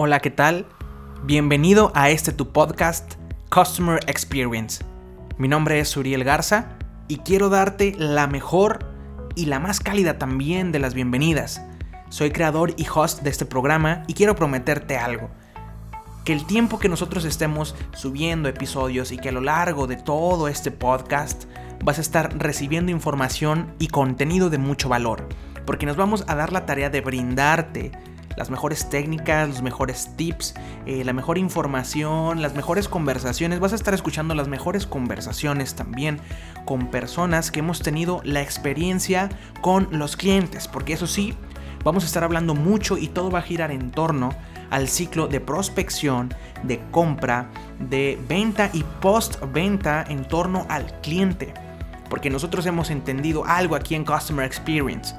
Hola, ¿qué tal? Bienvenido a este tu podcast Customer Experience. Mi nombre es Uriel Garza y quiero darte la mejor y la más cálida también de las bienvenidas. Soy creador y host de este programa y quiero prometerte algo. Que el tiempo que nosotros estemos subiendo episodios y que a lo largo de todo este podcast vas a estar recibiendo información y contenido de mucho valor. Porque nos vamos a dar la tarea de brindarte las mejores técnicas, los mejores tips, eh, la mejor información, las mejores conversaciones. Vas a estar escuchando las mejores conversaciones también con personas que hemos tenido la experiencia con los clientes. Porque eso sí, vamos a estar hablando mucho y todo va a girar en torno al ciclo de prospección, de compra, de venta y post-venta en torno al cliente. Porque nosotros hemos entendido algo aquí en Customer Experience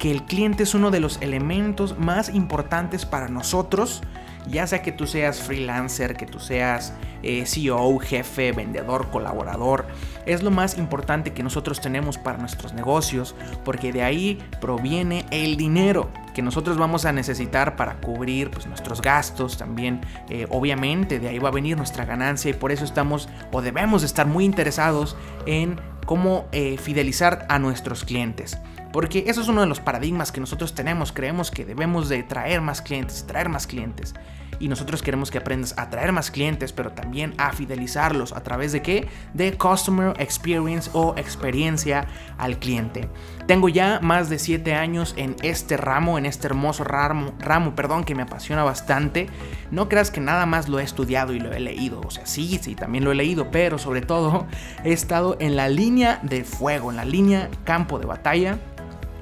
que el cliente es uno de los elementos más importantes para nosotros, ya sea que tú seas freelancer, que tú seas eh, CEO, jefe, vendedor, colaborador, es lo más importante que nosotros tenemos para nuestros negocios, porque de ahí proviene el dinero que nosotros vamos a necesitar para cubrir pues, nuestros gastos también. Eh, obviamente de ahí va a venir nuestra ganancia y por eso estamos o debemos estar muy interesados en cómo eh, fidelizar a nuestros clientes. Porque eso es uno de los paradigmas que nosotros tenemos. Creemos que debemos de traer más clientes, traer más clientes. Y nosotros queremos que aprendas a traer más clientes, pero también a fidelizarlos. ¿A través de qué? De Customer Experience o experiencia al cliente. Tengo ya más de 7 años en este ramo, en este hermoso ramo, ramo, perdón, que me apasiona bastante. No creas que nada más lo he estudiado y lo he leído. O sea, sí, sí, también lo he leído, pero sobre todo he estado en la línea de fuego, en la línea campo de batalla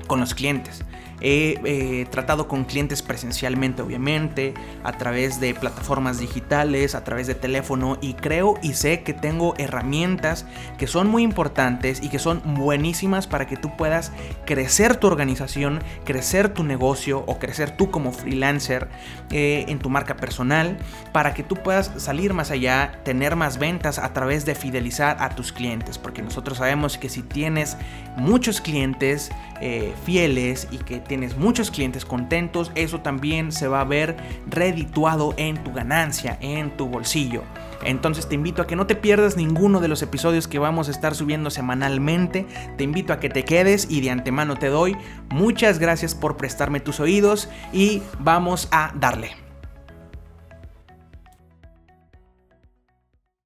con los clientes. He eh, tratado con clientes presencialmente, obviamente, a través de plataformas digitales, a través de teléfono y creo y sé que tengo herramientas que son muy importantes y que son buenísimas para que tú puedas crecer tu organización, crecer tu negocio o crecer tú como freelancer eh, en tu marca personal, para que tú puedas salir más allá, tener más ventas a través de fidelizar a tus clientes, porque nosotros sabemos que si tienes muchos clientes eh, fieles y que tienes muchos clientes contentos, eso también se va a ver redituado en tu ganancia, en tu bolsillo. Entonces te invito a que no te pierdas ninguno de los episodios que vamos a estar subiendo semanalmente. Te invito a que te quedes y de antemano te doy muchas gracias por prestarme tus oídos y vamos a darle.